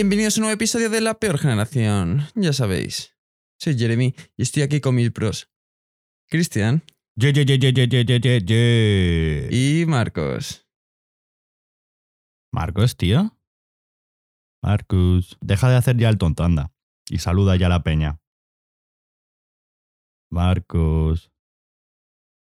Bienvenidos a un nuevo episodio de La Peor Generación. Ya sabéis, soy Jeremy y estoy aquí con mis pros. Cristian. Y Marcos. Marcos, tío. Marcos. Deja de hacer ya el tonto, anda. Y saluda ya la peña. Marcos.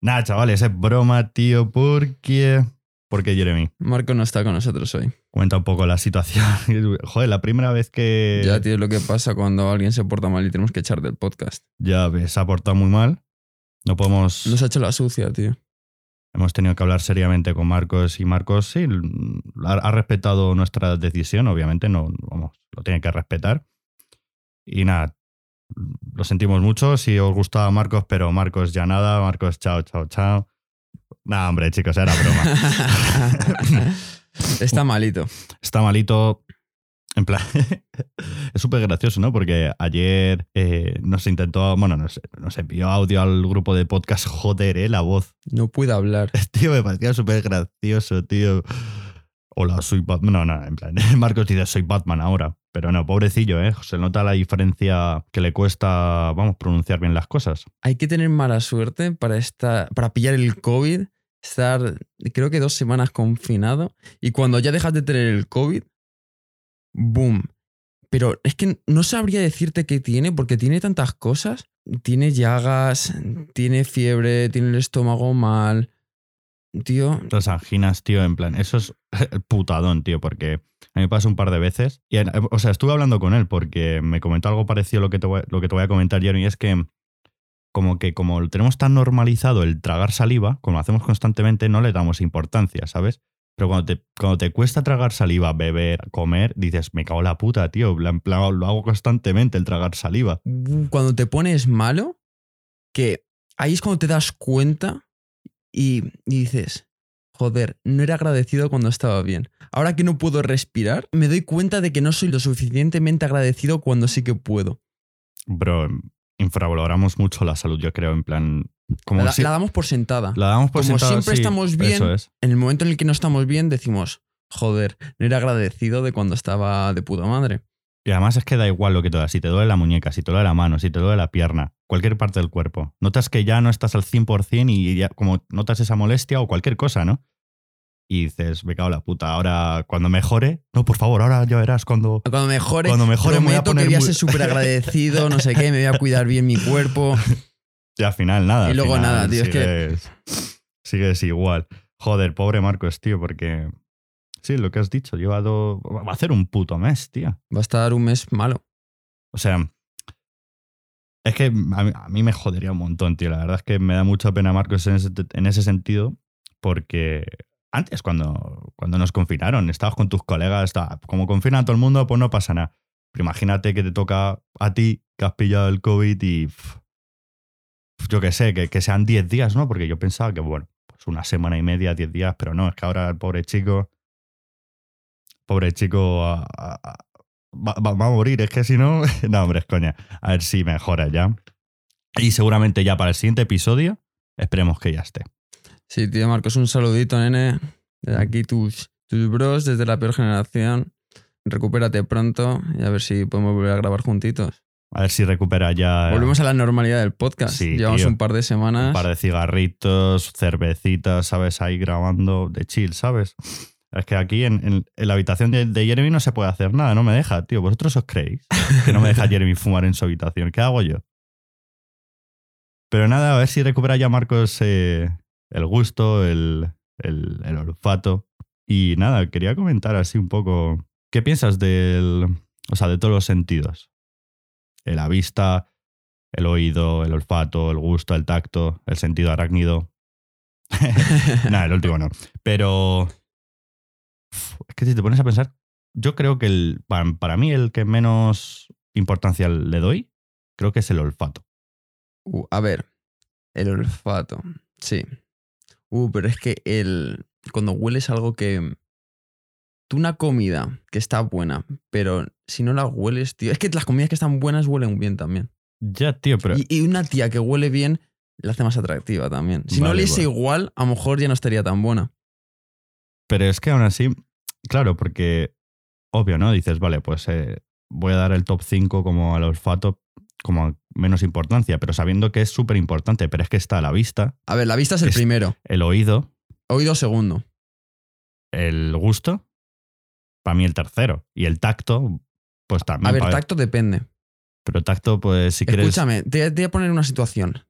Nah, chavales, es broma, tío, porque porque Jeremy. Marcos no está con nosotros hoy. Cuenta un poco la situación. Joder, la primera vez que. Ya, tío, lo que pasa cuando alguien se porta mal y tenemos que echar del podcast. Ya se ha portado muy mal. No podemos. Nos ha hecho la sucia, tío. Hemos tenido que hablar seriamente con Marcos y Marcos sí, ha, ha respetado nuestra decisión, obviamente, no, vamos, lo tiene que respetar. Y nada, lo sentimos mucho. Si os gustaba Marcos, pero Marcos ya nada, Marcos chao, chao, chao. Nada, hombre, chicos, era broma. está malito. Está malito. En plan, es súper gracioso, ¿no? Porque ayer eh, nos intentó, bueno, nos, nos envió audio al grupo de podcast, joder, ¿eh? La voz. No puede hablar. Tío, me parecía súper gracioso, tío. Hola, soy Batman. No, no, en plan, Marcos dice, soy Batman ahora. Pero no, pobrecillo, ¿eh? Se nota la diferencia que le cuesta, vamos, pronunciar bien las cosas. Hay que tener mala suerte para, estar, para pillar el COVID, estar, creo que dos semanas confinado, y cuando ya dejas de tener el COVID, boom. Pero es que no sabría decirte qué tiene, porque tiene tantas cosas. Tiene llagas, tiene fiebre, tiene el estómago mal. Tío, Las anginas, tío, en plan, eso es putadón, tío, porque a mí me pasa un par de veces. O sea, estuve hablando con él porque me comentó algo parecido a lo que te voy, lo que te voy a comentar, Jeremy, y es que como que como tenemos tan normalizado el tragar saliva, como lo hacemos constantemente, no le damos importancia, ¿sabes? Pero cuando te, cuando te cuesta tragar saliva, beber, comer, dices, me cago en la puta, tío. En plan, lo hago constantemente el tragar saliva. cuando te pones malo, que ahí es cuando te das cuenta y, y dices, joder, no era agradecido cuando estaba bien. Ahora que no puedo respirar, me doy cuenta de que no soy lo suficientemente agradecido cuando sí que puedo. Bro, infravaloramos mucho la salud, yo creo, en plan... Como La, si- la damos por sentada. la damos por como siempre sí, estamos bien, es. En el momento en el que no estamos bien, decimos, joder, no era agradecido de cuando estaba de puta madre. Y además es que da igual lo que te da, si te duele la muñeca, si te duele la mano, si te duele la pierna, cualquier parte del cuerpo. Notas que ya no estás al 100% y ya como notas esa molestia o cualquier cosa, ¿no? Y dices, me cago en la puta, ahora cuando mejore, no, por favor, ahora ya verás cuando... Cuando mejore, Cuando mejore me voy a poner que voy a muy- ser súper agradecido, no sé qué, me voy a cuidar bien mi cuerpo. Y al final nada. Y luego final nada, tío, es que- sigues, Sigues igual. Joder, pobre Marcos, tío, porque... Sí, lo que has dicho, lleva dos... Va a hacer un puto mes, tío. Va a estar un mes malo. O sea, es que a mí, a mí me jodería un montón, tío. La verdad es que me da mucha pena Marcos en ese, en ese sentido, porque antes, cuando, cuando nos confinaron, estabas con tus colegas, estaba- como confina todo el mundo, pues no pasa nada. Pero imagínate que te toca a ti, que has pillado el COVID y. yo qué sé, que, que sean 10 días, ¿no? Porque yo pensaba que, bueno, pues una semana y media, 10 días, pero no, es que ahora el pobre chico. Pobre chico a- a- a- va, va- va a morir. Es que si no. No, hombre, es coña. A ver si mejora ya. Y seguramente ya para el siguiente episodio, esperemos que ya esté. Sí, tío Marcos, un saludito, nene. Desde aquí tus, tus bros, desde la peor generación. Recupérate pronto y a ver si podemos volver a grabar juntitos. A ver si recupera ya Volvemos a la normalidad del podcast. Sí, Llevamos tío. un par de semanas. un par de cigarritos, cervecitas, ¿sabes? Ahí grabando de chill, ¿sabes? Es que aquí en, en- en la habitación de, de Jeremy no se puede hacer nada, no me deja, tío. ¿Vosotros os creéis que no me deja Jeremy fumar en su habitación? ¿Qué hago yo? Pero nada, a ver si recupera ya Marcos eh, el gusto, el, el- olfato. Y nada, quería comentar así un poco. ¿Qué piensas del. O sea, de todos los sentidos? La vista, el oído, el olfato, el gusto, el tacto, el sentido arácnido. Nada, el último no. Pero. Es que si te pones a pensar, yo creo que el, para, para mí el que menos importancia le doy, creo que es el olfato. Uh, a ver, el olfato. Sí. Uh, pero es que el. Cuando hueles algo que. Tú una comida que está buena, pero si no la hueles, tío. Es que las comidas que están buenas huelen bien también. Ya, tío, pero. Y, y una tía que huele bien la hace más atractiva también. Si no oliese vale. igual, a lo mejor ya no estaría tan buena. Pero es que aún así, claro, porque obvio, ¿no? Dices, vale, pues eh, voy a dar el top 5 como al olfato, como menos importancia, pero sabiendo que es súper importante, pero es que está la vista, A ver, la vista es el Es- primero. el oído, Oído segundo. el gusto, para mí el tercero. Y el tacto, pues también. A ver, tacto depende. Pero tacto, pues si quieres. Escúchame, te, te voy a poner una situación.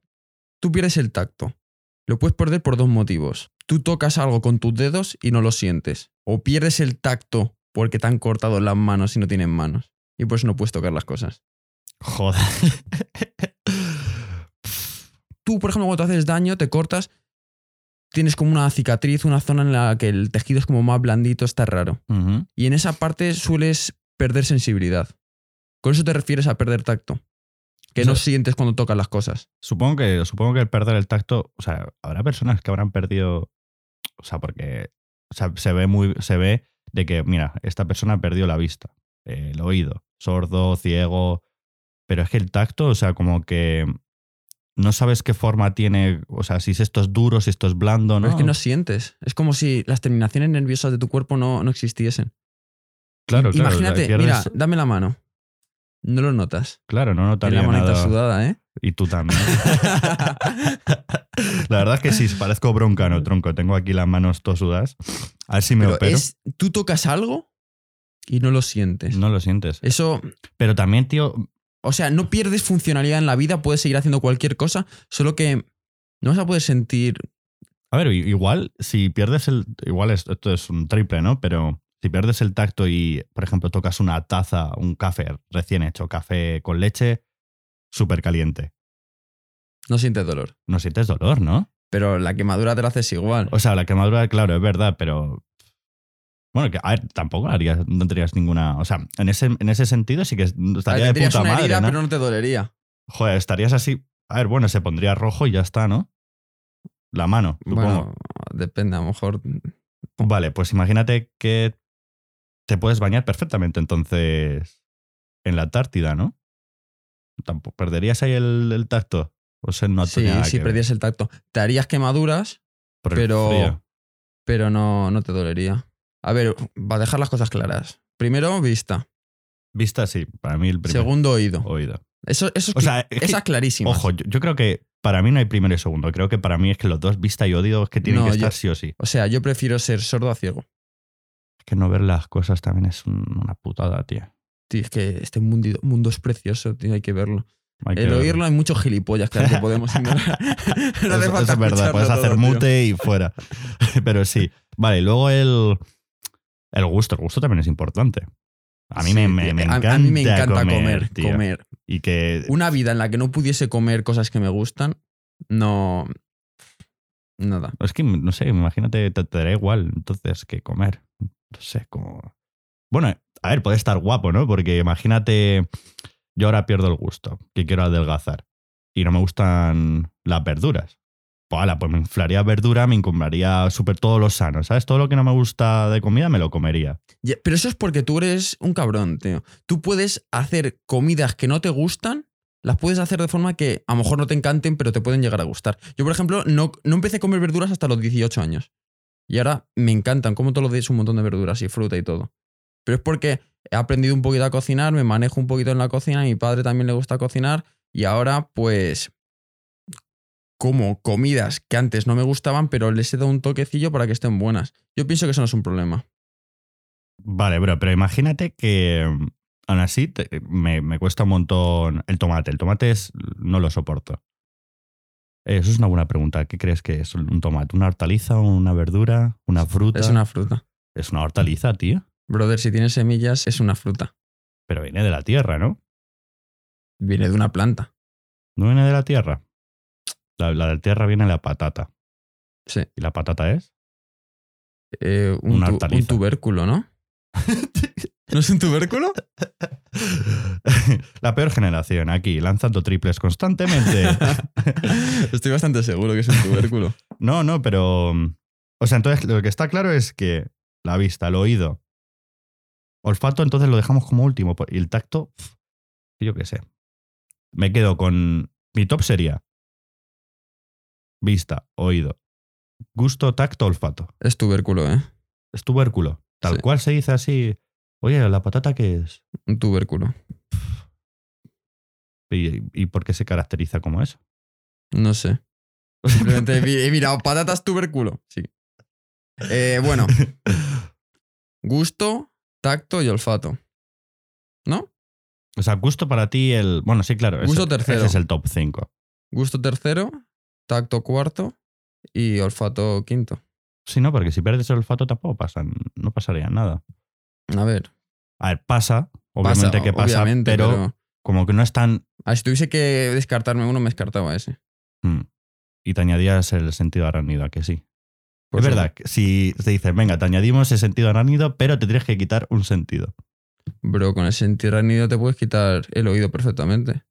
Tú pierdes el tacto. Lo puedes perder por dos motivos. Tú tocas algo con tus dedos y no lo sientes. O pierdes el tacto porque te han cortado las manos y no tienen manos. Y por eso no puedes tocar las cosas. Joder. Tú, por ejemplo, cuando te haces daño, te cortas, tienes como una cicatriz, una zona en la que el tejido es como más blandito, está raro. Y en esa parte sueles perder sensibilidad. Con eso te refieres a perder tacto. Que O sea- no sientes cuando tocas las cosas. Supongo que, supongo que el perder el tacto. O sea, habrá personas que habrán perdido. O sea, porque. O sea, se ve muy. Se ve de que, mira, esta persona perdió la vista, el oído, sordo, ciego. Pero es que el tacto, o sea, como que. No sabes qué forma tiene. O sea, si esto es duro, si esto es blando, ¿no? Pero es que no sientes. Es como si las terminaciones nerviosas de tu cuerpo no, no existiesen. claro, claro. Imagínate, pierdes- mira, dame la mano. No lo notas. Claro, no notaría la manita nada. sudada, ¿eh? Y tú también. La verdad es que sí, parezco broncano, tronco. Tengo aquí las manos tosudas. A ver si me Pero opero. es, tú tocas algo y no lo sientes. No lo sientes. Eso, Pero también, tío, o sea, no pierdes funcionalidad en la vida, puedes seguir haciendo cualquier cosa, solo que no vas a poder sentir. a ver, igual si pierdes el. Igual es- esto es un triple, ¿no? Pero si pierdes el tacto y, por ejemplo, tocas una taza, un café recién hecho, café con leche, súper caliente. No sientes dolor. No sientes dolor, ¿no? Pero la quemadura te la haces igual. O sea, la quemadura, claro, es verdad, pero. Bueno, que a ver, tampoco harías, no tendrías ninguna. O sea, en ese, en ese sentido sí que ver, estaría de puta una madre. herida, ¿no? pero no te dolería. Joder, estarías así. A ver, bueno, se pondría rojo y ya está, ¿no? La mano, supongo. Bueno, depende, a lo mejor. Vale, pues imagínate que te puedes bañar perfectamente entonces en la Antártida, ¿no? Tampoco perderías ahí el, el tacto. O sea, no sí, ver perdías el tacto. Te harías quemaduras, pero- pero no, no te dolería. A ver, va a dejar las cosas claras. Primero, vista. Vista, sí, para mí el primer Segundo, oído. oído. Eso, eso es O sea, es que- esas clarísimas. Ojo, yo, yo creo que para mí no hay primero y segundo. Creo que para mí es que los dos, vista y oído, es que tienen No, que estar yo- sí o sí. O sea, yo prefiero ser sordo a ciego. Es que no ver las cosas también es un- una putada, tío. Tío, es que este mundo, mundo es precioso, tío, hay que verlo. Hay que El verlo. oírlo hay muchos gilipollas que, que podemos ignorar. no hace es, falta es verdad, puedes hacer todo, tío. mute y fuera. Pero sí. Vale, luego el, el gusto. El gusto también es importante. A mí Sí, me, me, me encanta, a mí me encanta comer, comer. Y que. Una vida en la que no pudiese comer cosas que me gustan, no. Nada. Es que, no sé, imagínate, te, te dará igual entonces que comer. No sé, como. Bueno, a ver, puede estar guapo, ¿no? Porque imagínate, yo ahora pierdo el gusto, que quiero adelgazar. Y no me gustan las verduras. Pues, pues me inflaría verdura, me incumbraría súper todo lo sano, ¿sabes? Todo lo que no me gusta de comida me lo comería. Pero eso es porque tú eres un cabrón, tío. Tú puedes hacer comidas que no te gustan, las puedes hacer de forma que a lo mejor no te encanten, pero te pueden llegar a gustar. Yo, por ejemplo, no, no empecé a comer verduras hasta los 18 años. Y ahora me encantan, como todos los días un montón de verduras y fruta y todo. Pero es porque he aprendido un poquito a cocinar, me manejo un poquito en la cocina, a mi padre también le gusta cocinar y ahora pues como comidas que antes no me gustaban, pero les he dado un toquecillo para que estén buenas. Yo pienso que eso no es un problema. Vale, bro, pero imagínate que mm, aún así te- me, me cuesta un montón el tomate. El tomate es, no lo soporto. Eh, Eso es una buena pregunta. ¿Qué crees que es un tomate? ¿Una hortaliza, una verdura, una fruta? Es una fruta. Es una hortaliza, tío. Brother, si tiene semillas, es una fruta. Pero viene de la tierra, ¿no? Viene de una planta. ¿No viene de la tierra? La, la de tierra viene la patata. Sí. ¿Y la patata es? Eh, un, Una tu- hortaliza. un tubérculo, ¿no? ¿No es un tubérculo? la peor generación aquí, lanzando triples constantemente. Estoy bastante seguro que es un tubérculo. No, no, pero. O sea, entonces lo que está claro es que la vista, el oído. Olfato, entonces lo dejamos como último. Y el tacto, yo qué sé. Me quedo con. Mi top sería. Vista, oído. Gusto, tacto, olfato. Es tubérculo, ¿eh? Es tubérculo. Tal Sí. cual se dice así. Oye, ¿la patata qué es? Un tubérculo. ¿Y, y por qué se caracteriza como eso? No sé. Simplemente he mi- he mirado patatas tubérculo. Sí. Eh, bueno, gusto, tacto y olfato. ¿No? O sea, gusto para ti el. Bueno, sí, claro. Gusto ese, tercero. ese es el top 5. Gusto tercero, tacto cuarto y olfato quinto. Sí, no, porque si pierdes el olfato tampoco pasa, no pasaría nada. A ver. A ver, pasa, obviamente pasa, que pasa, obviamente, pero, como que no es tan. Ah, si tuviese que descartarme uno, me descartaba ese. Mm. Y te añadías el sentido arácnido, ¿a que sí. Por es verdad, si te dicen, venga, te añadimos el sentido arácnido, pero te tienes que quitar un sentido. Bro, con el sentido arácnido te puedes quitar el oído perfectamente.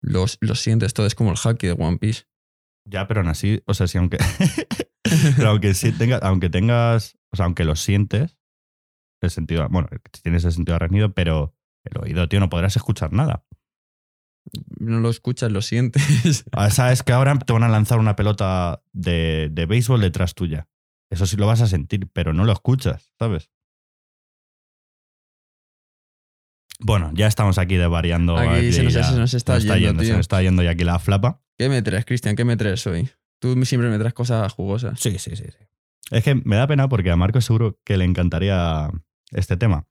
Los, lo sientes todo, es como el haki de One Piece. Ya, pero aún así, o sea, si aunque. pero aunque sí tengas, aunque tengas. O sea, aunque lo sientes, el sentido. Bueno, tienes el sentido arácnido, pero el oído, tío, no podrás escuchar nada. No lo escuchas, lo sientes. Ah, Sabes que ahora te van a lanzar una pelota de, de béisbol detrás tuya. Eso sí lo vas a sentir, pero no lo escuchas, ¿sabes? Bueno, ya estamos aquí desvariando. Aquí se nos- ya- se nos está yendo, Se tío. nos está yendo ya aquí la flapa. ¿Qué me traes, Cristian? ¿Qué me traes hoy? Tú siempre me traes cosas jugosas. Sí, sí, sí, sí. Es que me da pena porque a Marco seguro que le encantaría este tema.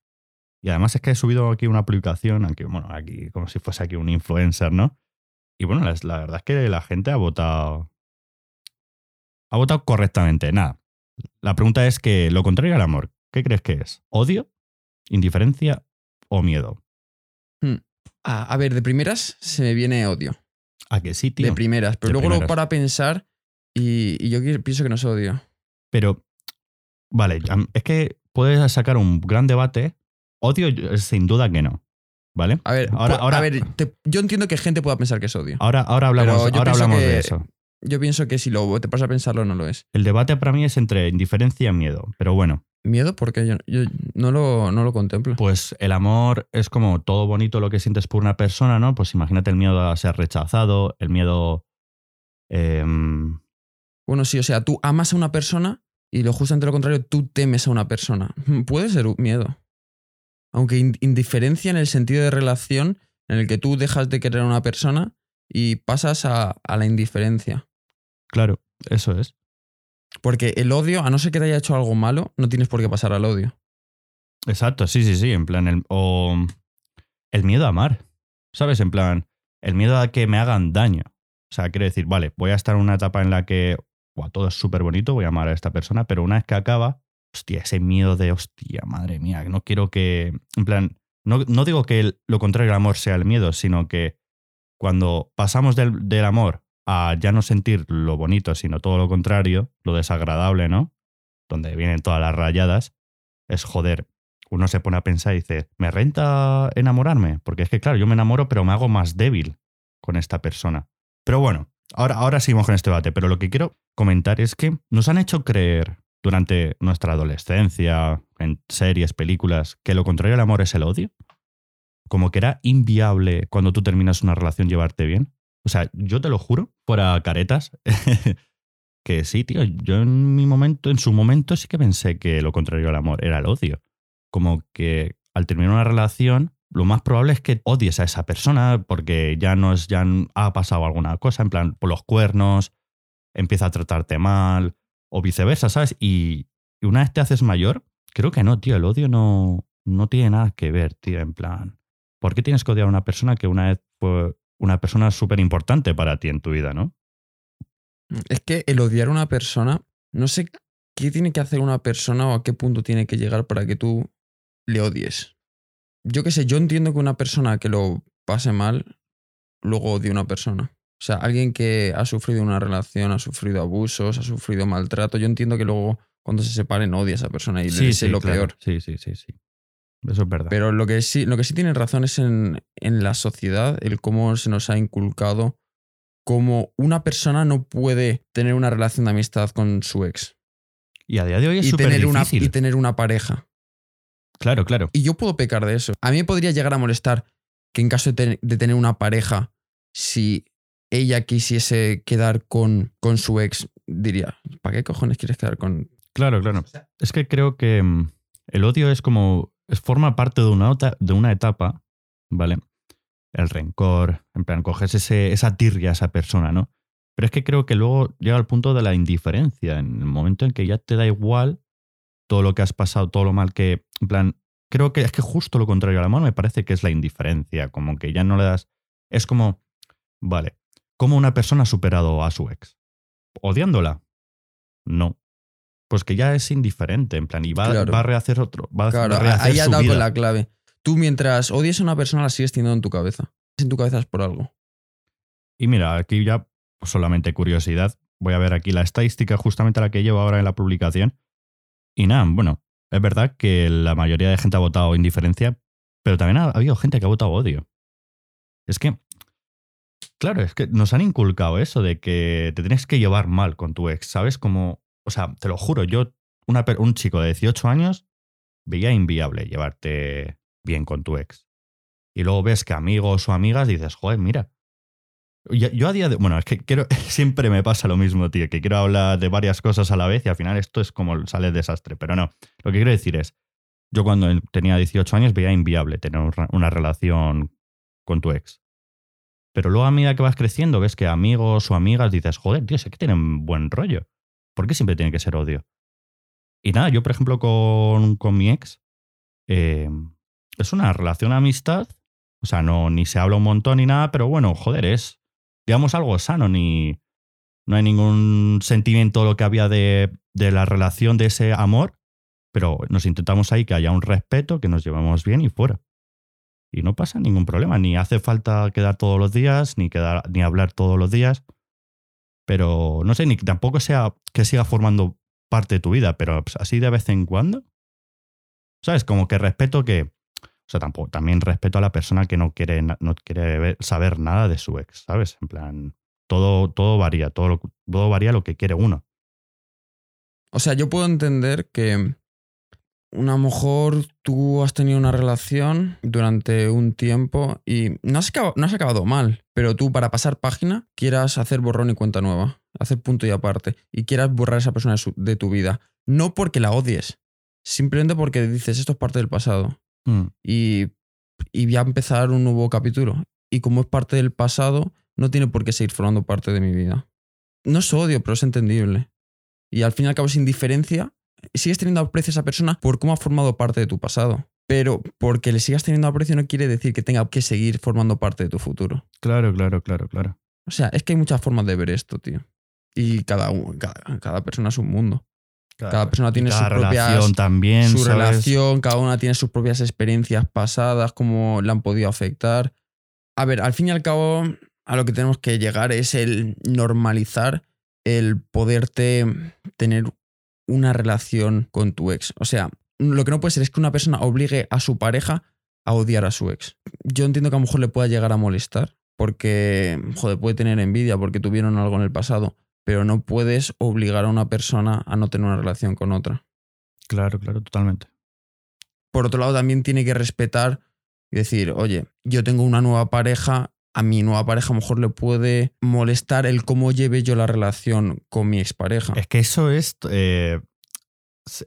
Y además es que he subido aquí una publicación, aquí, bueno, aquí como si fuese aquí un influencer, ¿no? Y bueno, la, la verdad es que la gente ha votado. Ha votado correctamente. Nada. La pregunta es que lo contrario al amor, ¿qué crees que es? ¿Odio? ¿Indiferencia o miedo? Ah, a ver, de primeras se me viene odio. ¿A que sí, tío? De primeras. Pero De luego lo para pensar y, y yo pienso que no es odio. Pero, vale, es que puedes sacar un gran debate. Odio, sin duda que no. ¿Vale? A ver, Ahora- ahora- a ver te- yo entiendo que gente pueda pensar que es odio. Ahora, ahora hablamos, ahora hablamos que- de eso. Yo pienso que si lo te pasas a pensarlo, no lo es. El debate para mí es entre indiferencia y miedo. Pero bueno, ¿Miedo? Porque yo, yo no, lo, no lo contemplo. pues el amor es como todo bonito lo que sientes por una persona, ¿no? Pues imagínate el miedo a ser rechazado, el miedo. em, Bueno, sí, o sea, tú amas a una persona y lo justamente lo contrario, tú temes a una persona. Puede ser un miedo. Aunque in- indiferencia en el sentido de relación en el que tú dejas de querer a una persona y pasas a, a la indiferencia. claro, eso es. Porque el odio, a no ser que te haya hecho algo malo, no tienes por qué pasar al odio. Exacto, sí, sí, sí. En plan, el, o el miedo a amar. ¿Sabes? En plan, el miedo a que me hagan daño. O sea, quiero decir, vale, voy a estar en una etapa en la que todo es súper bonito, voy a amar a esta persona, pero una vez que acaba, hostia, ese miedo de, hostia, madre mía, no quiero que. En plan, no, no digo que lo contrario al amor sea el miedo, sino que cuando pasamos del, del amor a ya no sentir lo bonito, sino todo lo contrario, lo desagradable, ¿no? Donde vienen todas las rayadas, es joder. Uno se pone a pensar y dice, ¿me renta enamorarme? Porque es que, claro, yo me enamoro, pero me hago más débil con esta persona. Pero bueno, ahora, ahora seguimos con este debate. Pero lo que quiero comentar es que nos han hecho creer durante nuestra adolescencia, en series, películas, que lo contrario al amor es el odio. Como que era inviable cuando tú terminas una relación llevarte bien. O sea, yo te lo juro, fuera caretas, que sí, tío. Yo en mi momento, en su momento, sí que pensé que lo contrario al amor era el odio. Como que al terminar una relación, lo más probable es que odies a esa persona porque ya no es, ya ha pasado alguna cosa, en plan, por los cuernos, empieza a tratarte mal, o viceversa, ¿sabes? Y, y una vez te haces mayor, creo que no, tío. El odio no, no tiene nada que ver, tío. En plan, ¿por qué tienes que odiar a una persona que una vez fue una persona súper importante para ti en tu vida, ¿no? Es que el odiar a una persona, no sé qué tiene que hacer una persona o a qué punto tiene que llegar para que tú le odies. Yo qué sé, yo entiendo que una persona que lo pase mal, luego odie a una persona. O sea, alguien que ha sufrido una relación, ha sufrido abusos, ha sufrido maltrato, yo entiendo que luego cuando se separen odia a esa persona y le desee lo claro. peor. Sí, sí, sí, sí. Eso es verdad. Pero lo que sí, lo que sí tienen razón es en, en la sociedad, el cómo se nos ha inculcado cómo una persona no puede tener una relación de amistad con su ex y a día de hoy es y súper tener, una, difícil. y tener una pareja. Claro, claro. Y yo puedo pecar de eso. A mí me podría llegar a molestar que en caso de, ten- de tener una pareja, si ella quisiese quedar con, con su ex, diría, ¿para qué cojones quieres quedar con...? Claro, claro. Es que creo que mm, el odio es como forma parte de una, de una etapa, ¿vale? El rencor, en plan, coges ese, esa tirria a esa persona, ¿no? Pero es que creo que luego llega al punto de la indiferencia, en el momento en que ya te da igual todo lo que has pasado, todo lo mal que, en plan, creo que es que justo lo contrario al amor me parece que es la indiferencia, como que ya no le das, es como, vale, ¿cómo una persona ha superado a su ex? ¿Odiándola? No. Pues que ya es indiferente, en plan, y va, Claro. va a rehacer otro, va, Claro, va a rehacer ahí has dado con la clave. Tú mientras odies a una persona la sigues teniendo en tu cabeza. En tu cabeza es por algo. Y mira, aquí ya pues, solamente curiosidad. Voy a ver aquí la estadística justamente la que llevo ahora en la publicación. Y nada, bueno, es verdad que la mayoría de gente ha votado indiferencia, pero también ha habido gente que ha votado odio. Es que, claro, es que nos han inculcado eso de que te tienes que llevar mal con tu ex, ¿sabes? Como, o sea, te lo juro, yo, una, un chico de 18 años, veía inviable llevarte bien con tu ex. Y luego ves que amigos o amigas dices, joder, mira, yo, a día de. Bueno, es que quiero. Siempre me pasa lo mismo, tío, que quiero hablar de varias cosas a la vez y al final esto es como sale el desastre. Pero no. Lo que quiero decir es. Yo cuando tenía 18 años veía inviable tener una relación con tu ex. Pero luego a medida que vas creciendo, ves que amigos o amigas dices, joder, tío, sé que tienen buen rollo. ¿Por qué siempre tiene que ser odio? Y nada, yo, por ejemplo, con, con mi ex, eh, es una relación amistad. O sea, no, ni se habla un montón ni nada, pero bueno, joder, es, digamos, algo sano, ni no hay ningún sentimiento lo que había de, de la relación, de ese amor, pero nos intentamos ahí que haya un respeto, que nos llevemos bien y fuera. Y no pasa ningún problema, ni hace falta quedar todos los días, ni, quedar, ni hablar todos los días, pero no sé, ni tampoco sea que siga formando parte de tu vida, pero así de vez en cuando. ¿Sabes? Como que respeto que, o sea, tampoco, también respeto a la persona que no quiere, no quiere saber nada de su ex, ¿sabes? En plan, todo, todo varía, todo, todo varía lo que quiere uno. O sea, yo puedo entender que a lo mejor tú has tenido una relación durante un tiempo y no has, acabado, no has acabado mal, pero tú para pasar página quieras hacer borrón y cuenta nueva, hacer punto y aparte, y quieras borrar a esa persona de, tu vida. No porque la odies, simplemente porque dices esto es parte del pasado Mm, y, y ya empezar un nuevo capítulo. Y como es parte del pasado, no tiene por qué seguir formando parte de mi vida. No es odio, pero es entendible. Y al fin y al cabo es indiferencia. Sigues teniendo aprecio a esa persona por cómo ha formado parte de tu pasado. Pero porque le sigas teniendo aprecio no quiere decir que tenga que seguir formando parte de tu futuro. Claro, claro, claro, claro. O sea, es que hay muchas formas de ver esto, tío. Y cada, cada, cada persona es un mundo. Cada persona tiene Cada sus propias- relación también, su ¿sabes? relación, cada una tiene sus propias experiencias pasadas, cómo le han podido afectar. A ver, al fin y al cabo, a lo que tenemos que llegar es el normalizar el poderte tener una relación con tu ex. O sea, lo que no puede ser es que una persona obligue a su pareja a odiar a su ex. Yo entiendo que a lo mejor le pueda llegar a molestar, porque, joder, puede tener envidia porque tuvieron algo en el pasado, pero no puedes obligar a una persona a no tener una relación con otra Claro, claro, totalmente. por otro lado también tiene que respetar y decir, oye, yo tengo una nueva pareja, a mi nueva pareja a lo mejor le puede molestar el cómo lleve yo la relación con mi expareja. Es que eso es. eh,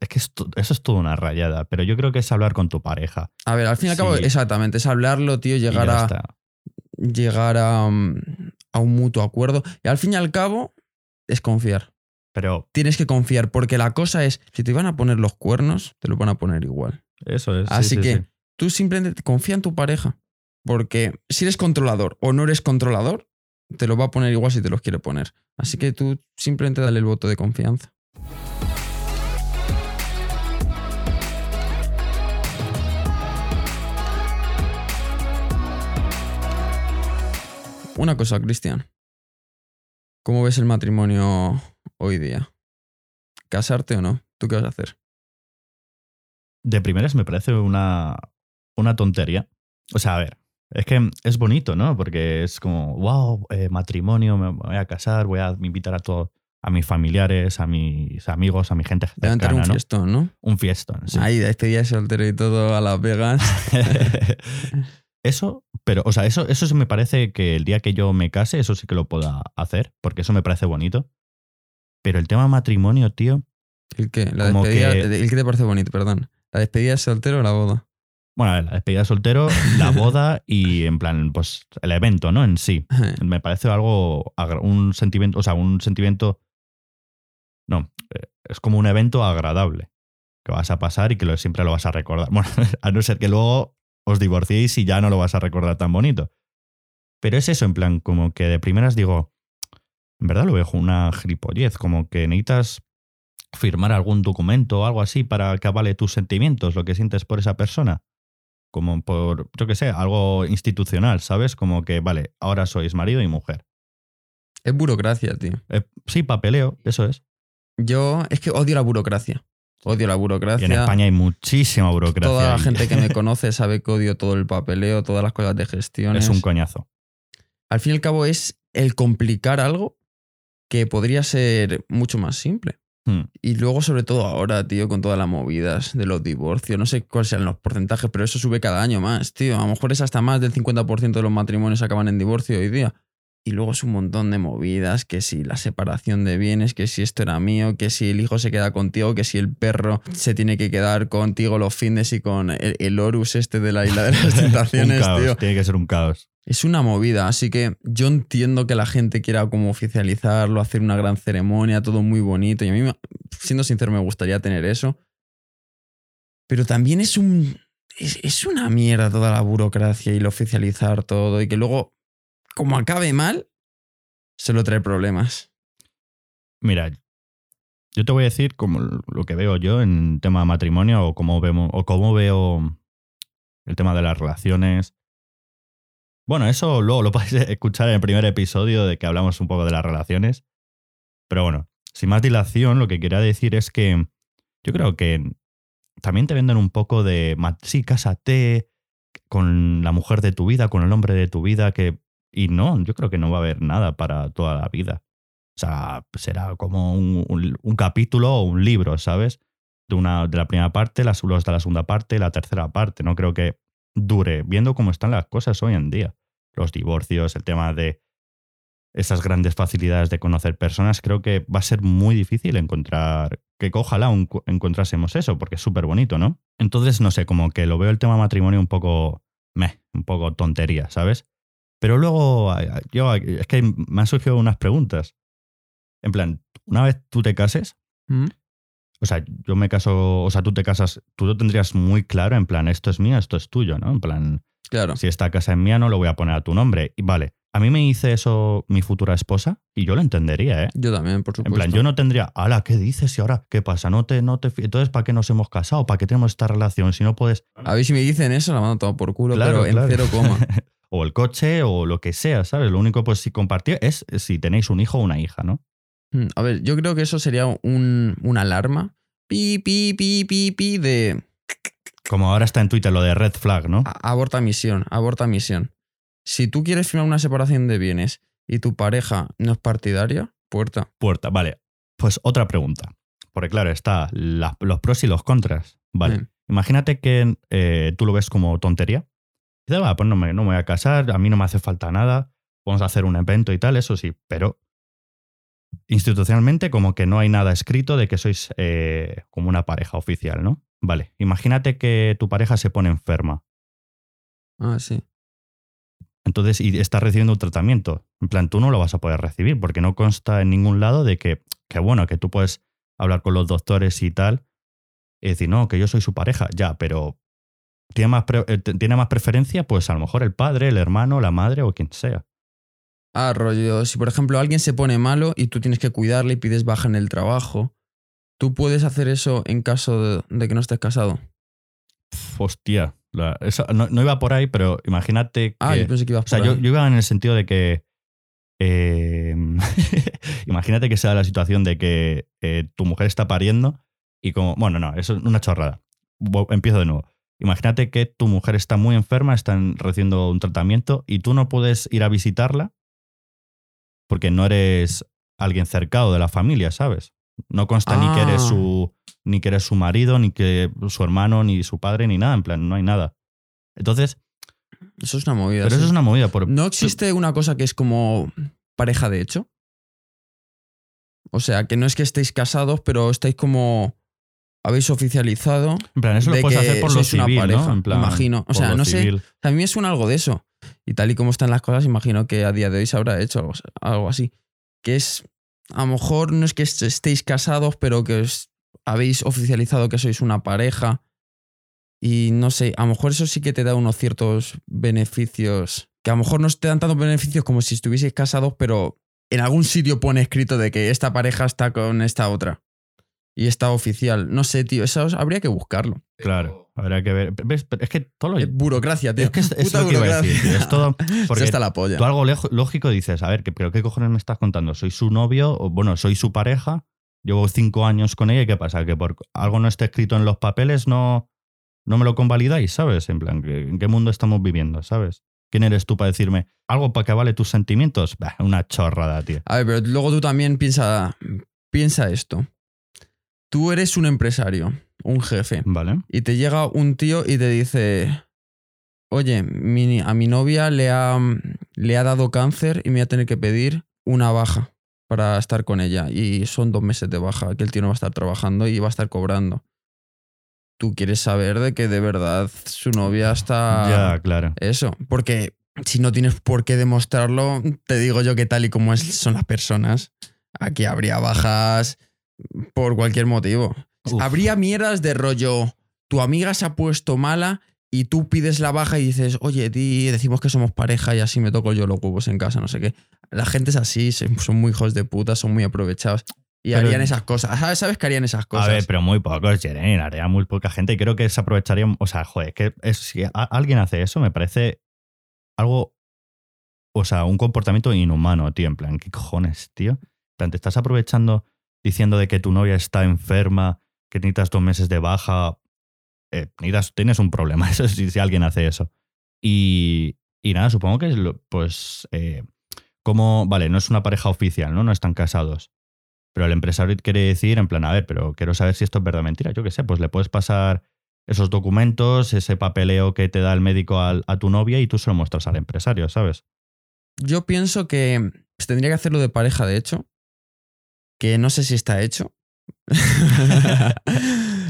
es que eso es toda una rayada, pero yo creo que es hablar con tu pareja. A ver, al fin y al cabo, exactamente, es hablarlo, tío, llegar a, llegar a, um, a un mutuo acuerdo. Y al fin y al cabo, es confiar. Pero Tienes que confiar, porque la cosa es, si te van a poner los cuernos, te lo van a poner igual. eso es. sí, Así sí, que sí. tú simplemente confía en tu pareja. Porque si eres controlador o no eres controlador, te lo va a poner igual si te los quiere poner. Así que tú simplemente dale el voto de confianza. Una cosa, Cristian. ¿Cómo ves el matrimonio hoy día? ¿Casarte o no? ¿Tú qué vas a hacer? De primeras me parece una, una tontería. O sea, a ver, es que es bonito, ¿no? Porque es como, wow, eh, matrimonio, me voy a casar, voy a invitar a todos, a mis familiares, a mis amigos, a mi gente Levantar un cercana, ¿no? fiestón, ¿no? Un fiestón, sí. Ahí, este día soltero y todo a Las Vegas. eso, pero, o sea, eso, eso sí me parece que el día que yo me case, eso sí que lo pueda hacer, porque eso me parece bonito. Pero el tema matrimonio, tío, ¿El qué? La despedida. que- ¿El qué te parece bonito? Perdón. ¿La despedida de soltero o la boda? Bueno, a ver, la despedida de soltero, la boda y en plan, pues el evento, ¿no? En sí. Me parece algo, un sentimiento, o sea, un sentimiento, no, eh, es como un evento agradable que vas a pasar y que lo- siempre lo vas a recordar. Bueno, a no ser que luego os divorciéis y ya no lo vas a recordar tan bonito. Pero es eso, en plan, como que de primeras digo, en verdad lo veo como una gilipollez, como que necesitas firmar algún documento o algo así para que avale tus sentimientos, lo que sientes por esa persona. Como por, yo qué sé, algo institucional, ¿sabes? Como que, vale, ahora sois marido y mujer. Es burocracia, tío. Eh, sí, papeleo, eso es. Yo es que odio la burocracia. Odio la Y burocracia. en España hay muchísima burocracia. Toda la y gente que me conoce sabe que odio todo el papeleo, todas las cosas de gestiones. es un coñazo. Al fin y al cabo es el complicar algo que podría ser mucho más simple. Hmm. Y luego, sobre todo ahora, tío, con todas las movidas de los divorcios, no sé cuáles sean los porcentajes, pero eso sube cada año más, tío. A lo mejor es hasta más del 50% de los matrimonios acaban en divorcio hoy día. Y luego es un montón de movidas, que si la separación de bienes, que si esto era mío, que si el hijo se queda contigo, que si el perro se tiene que quedar contigo los fines y con el, el Horus este de la isla de las un tentaciones, caos, tío. tiene que ser un caos. Es una movida, así que yo entiendo que la gente quiera como oficializarlo, hacer una gran ceremonia, todo muy bonito. Y a mí, siendo sincero, me gustaría tener eso. Pero también es un. Es, es una mierda toda la burocracia y el oficializar todo. Y que luego, como acabe mal, se lo trae problemas. Mira, yo te voy a decir como lo que veo yo en tema de matrimonio o cómo vemos o cómo veo el tema de las relaciones. Bueno, eso luego lo podéis escuchar en el primer episodio de que hablamos un poco de las relaciones. Pero bueno, sin más dilación, lo que quería decir es que yo creo que también te venden un poco de, sí, cásate con la mujer de tu vida, con el hombre de tu vida, que... Y no, yo creo que no va a haber nada para toda la vida. O sea, será como un, capítulo o un libro, ¿sabes? De, una, de la primera parte, está la segunda parte, la tercera parte. No creo que dure, viendo cómo están las cosas hoy en día. Los divorcios, el tema de esas grandes facilidades de conocer personas, creo que va a ser muy difícil encontrar, que ojalá un- encontrásemos eso, porque es súper bonito, ¿no? Entonces, no sé, como que lo veo el tema matrimonio un poco, meh, un poco tontería, ¿sabes? Pero luego, yo, es que me han surgido unas preguntas. En plan, una vez tú te cases, ¿Mm? O sea, yo me caso, o sea, tú te casas, tú lo tendrías muy claro, en plan, esto es mío, esto es tuyo, ¿no? En plan, Claro. si esta casa es mía, no lo voy a poner a tu nombre. Y vale, a mí me dice eso mi futura esposa y yo lo entendería, ¿eh? Yo también, por En supuesto. plan, yo no tendría, ala, ¿qué dices? Y ahora, ¿qué pasa? No te, no te, entonces, ¿para qué nos hemos casado? ¿Para qué tenemos esta relación? Si no puedes, A ver si me dicen eso, la mando todo por culo, Claro, pero en cero coma. o el coche, o lo que sea, ¿sabes? Lo único, pues, si compartir es si tenéis un hijo o una hija, ¿no? Hmm, A ver, yo creo que eso sería un, una alarma. Pi, pi, pi, pi, pi de Como ahora está en Twitter lo de red flag, ¿no? a- aborta misión, aborta misión. Si tú quieres firmar una separación de bienes y tu pareja no es partidaria, puerta. Puerta, vale. Pues otra pregunta. Porque claro, está la- los pros y los contras. Vale. Hmm. Imagínate que eh, tú lo ves como tontería. Dices, va, pues no me, no me voy a casar, a mí no me hace falta nada, vamos a hacer un evento y tal, eso sí, pero institucionalmente como que no hay nada escrito de que sois eh, como una pareja oficial, ¿no? Vale, imagínate que tu pareja se pone enferma, Ah, sí. entonces y está recibiendo un tratamiento. En plan, tú no lo vas a poder recibir porque no consta en ningún lado de que, que bueno, que tú puedes hablar con los doctores y tal y decir, no, que yo soy su pareja, ya, pero tiene más, eh, tiene más preferencia, pues a lo mejor el padre, el hermano, la madre o quien sea. Ah, rollo, si por ejemplo alguien se pone malo y tú tienes que cuidarle y pides baja en el trabajo, ¿tú puedes hacer eso en caso de, que no estés casado? Hostia, la- eso- no, no iba por ahí, pero imagínate que... Ah, yo pensé que ibas o sea, por yo, iba en el sentido de que... eh, imagínate que sea la situación de que eh, tu mujer está pariendo y como... Bueno, no, eso es una chorrada. Empiezo de nuevo. Imagínate que tu mujer está muy enferma, están recibiendo un tratamiento y tú no puedes ir a visitarla porque no eres alguien cercado de la familia, ¿sabes? No consta ni que eres Ah. su ni que eres su marido, ni que su hermano, ni su padre, ni nada, en plan, no hay nada. Entonces, Eso es una movida. pero sí. eso es una movida. Por, ¿No existe una cosa que es como pareja de hecho? O sea, que no es que estéis casados, pero estáis como habéis oficializado. En plan, eso lo de puedes que hacer por lo sois una civil, pareja, ¿no? En plan, imagino. O sea, no sé. civil. A mí me suena algo de eso. Y tal y como están las cosas, imagino que a día de hoy se habrá hecho algo, así. Que es, a lo mejor no es que est- estéis casados, pero que os habéis oficializado que sois una pareja. Y no sé, a lo mejor eso sí que te da unos ciertos beneficios. Que a lo mejor no te dan tantos beneficios como si estuvieseis casados, pero en algún sitio pone escrito de que esta pareja está con esta otra. Y está oficial. No sé, tío, eso habría que buscarlo. Claro, habrá que ver. ¿Ves? Pero Es que todo lo. Es burocracia, tío. Es que es, lo que iba a decir, tío. Es todo. Porque está la polla. tú algo lógico dices, a ver, ¿qué- ¿pero qué cojones me estás contando? ¿Soy su novio? O, bueno, soy su pareja. Llevo cinco años con ella y ¿qué pasa? Que por algo no esté escrito en los papeles no, no me lo convalidáis, ¿sabes? En plan, ¿qué- ¿en qué mundo estamos viviendo, ¿sabes? ¿Quién eres tú para decirme algo para que vale tus sentimientos? Bah, una chorrada, tío. A ver, pero luego tú también piensa, piensa esto. Tú eres un empresario, un jefe, ¿Vale? y te llega un tío y te dice, oye, mi- a mi novia le ha, le ha dado cáncer y me voy a tener que pedir una baja para estar con ella. Y son dos meses de baja, que el tío no va a estar trabajando y va a estar cobrando. Tú quieres saber de que de verdad su novia está... Ya, claro. Eso, porque si no tienes por qué demostrarlo, te digo yo que tal y como es- son las personas, aquí habría bajas por cualquier motivo. Uf. Habría mierdas de rollo, tu amiga se ha puesto mala y tú pides la baja y dices, oye, di, decimos que somos pareja y así me toco yo los huevos en casa, no sé qué. La gente es así, son muy hijos de puta, son muy aprovechados. Y Pero- harían esas cosas. ¿Sabes, ¿Sabes que harían esas cosas? A ver, pero muy pocos, Jeremy, haría muy poca gente y creo que se aprovecharía, o sea, joder, que es- si a- alguien hace eso me parece algo, o sea, un comportamiento inhumano, tío, en plan, ¿qué cojones, tío? En plan, te estás aprovechando diciendo de que tu novia está enferma, que necesitas dos meses de baja, eh, tienes un problema, eso si, alguien hace eso. Y, y nada, supongo que, es lo- pues, eh, como, vale, no es una pareja oficial, ¿no? No están casados. Pero el empresario quiere decir, en plan, a ver, pero quiero saber si esto es verdad o mentira. Yo qué sé, pues le puedes pasar esos documentos, ese papeleo que te da el médico al- a, tu novia y tú se lo muestras al empresario, ¿sabes? Yo pienso que se tendría que hacerlo de pareja, de hecho. Que no sé si está hecho.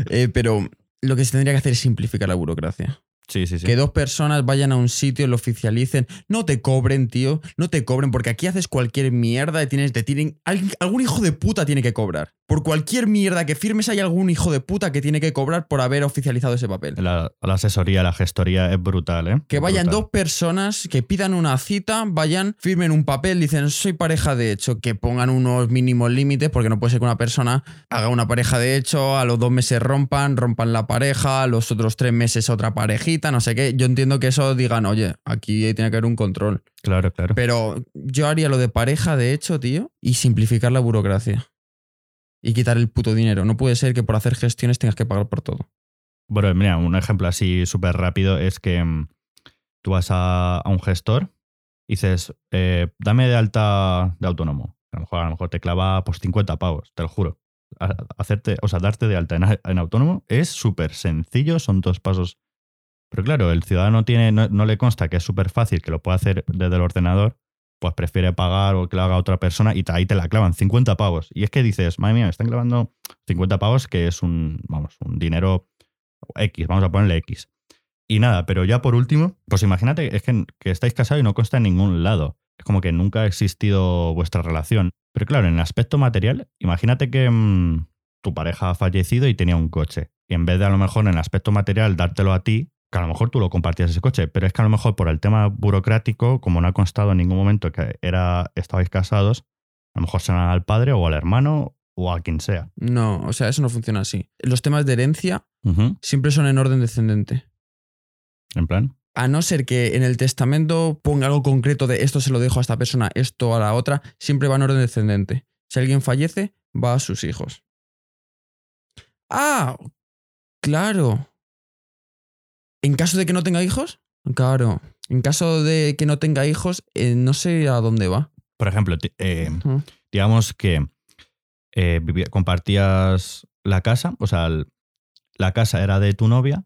Eh, pero lo que se tendría que hacer es simplificar la burocracia. Sí, sí, sí. Que dos personas vayan a un sitio, lo oficialicen. No te cobren, tío. No te cobren, porque aquí haces cualquier mierda y tienes, te tienen. alguien- algún hijo de puta tiene que cobrar. Por cualquier mierda que firmes, hay algún hijo de puta que tiene que cobrar por haber oficializado ese papel. La, la asesoría, la gestoría es brutal, ¿eh? Que vayan Brutal. dos personas que pidan una cita, vayan, firmen un papel, dicen soy pareja de hecho, que pongan unos mínimos límites, porque no puede ser que una persona haga una pareja de hecho, a los dos meses rompan, rompan la pareja, a los otros tres meses otra parejita, no sé qué. Yo entiendo que eso digan, oye, aquí tiene que haber un control. Claro, claro. Pero yo haría lo de pareja de hecho, tío, y simplificar la burocracia. Y quitar el puto dinero. No puede ser que por hacer gestiones tengas que pagar por todo. Bueno, mira, un ejemplo así súper rápido es que mm, tú vas a, a un gestor y dices, eh, dame de alta de autónomo. A lo mejor, a lo mejor te clava pues 50 pavos, te lo juro. Hacerte, o sea, darte de alta en, en autónomo es súper sencillo, son dos pasos. Pero claro, el ciudadano tiene, no, le consta que es súper fácil, que lo puede hacer desde el ordenador, pues prefiere pagar o que lo haga otra persona y ahí te la clavan 50 pavos. Y es que dices, madre mía, me están clavando 50 pavos, que es un, vamos, un dinero X, vamos a ponerle X. Y nada, pero ya por último, pues imagínate, es que, que estáis casados y no consta en ningún lado. Es como que nunca ha existido vuestra relación. Pero claro, en el aspecto material, imagínate que mm, tu pareja ha fallecido y tenía un coche. Y en vez de a lo mejor en el aspecto material dártelo a ti, que a lo mejor tú lo compartías ese coche, pero es que a lo mejor por el tema burocrático, como no ha constado en ningún momento que era, estabais casados, a lo mejor se al padre o al hermano o a quien sea. No, o sea, eso no funciona así. Los temas de herencia siempre son en orden descendente. En plan, A no ser que en el testamento ponga algo concreto de esto se lo dejo a esta persona, esto a la otra, siempre va en orden descendente. Si alguien fallece, va a sus hijos. Ah, claro. En caso de que no tenga hijos, claro. En caso de que no tenga hijos, eh, no sé a dónde va. por ejemplo, eh, digamos que eh, vivía- compartías la casa, o sea, el- la casa era de tu novia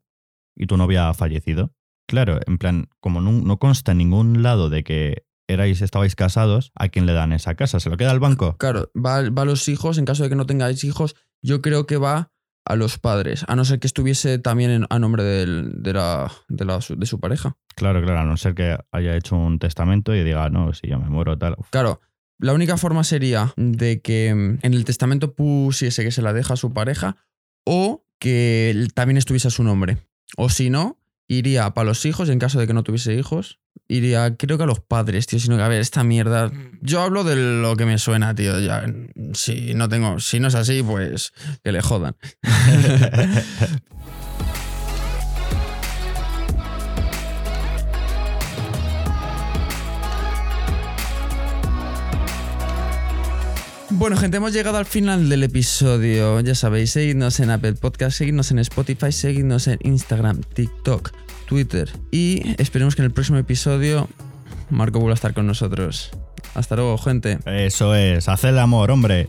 y tu novia ha fallecido. Claro, en plan, como no, no consta en ningún lado de que erais, estabais casados, ¿a quién le dan esa casa? ¿Se lo queda al banco? Claro, va, va a los hijos. En caso de que no tengáis hijos, yo creo que va a los padres, a no ser que estuviese también en- a nombre del- de, la, de, la- de su pareja. Claro, claro, a no ser que haya hecho un testamento y diga, no, si yo me muero, tal. Uf, Claro, la única forma sería de que mm, en el testamento pusiese que se la deja a su pareja o que también estuviese a su nombre. O si no, iría para los hijos, en caso de que no tuviese hijos. Iría, creo que a los padres, tío. Sino que, a ver, esta mierda. Yo hablo de lo que me suena, tío. Ya, si no tengo. Si no es así, pues que le jodan. Bueno, gente, hemos llegado al final del episodio. Ya sabéis, seguidnos en Apple Podcast, seguidnos en Spotify, seguidnos en Instagram, TikTok, Twitter. Y esperemos que en el próximo episodio Marco vuelva a estar con nosotros. Hasta luego, gente. Eso es, haced el amor, hombre.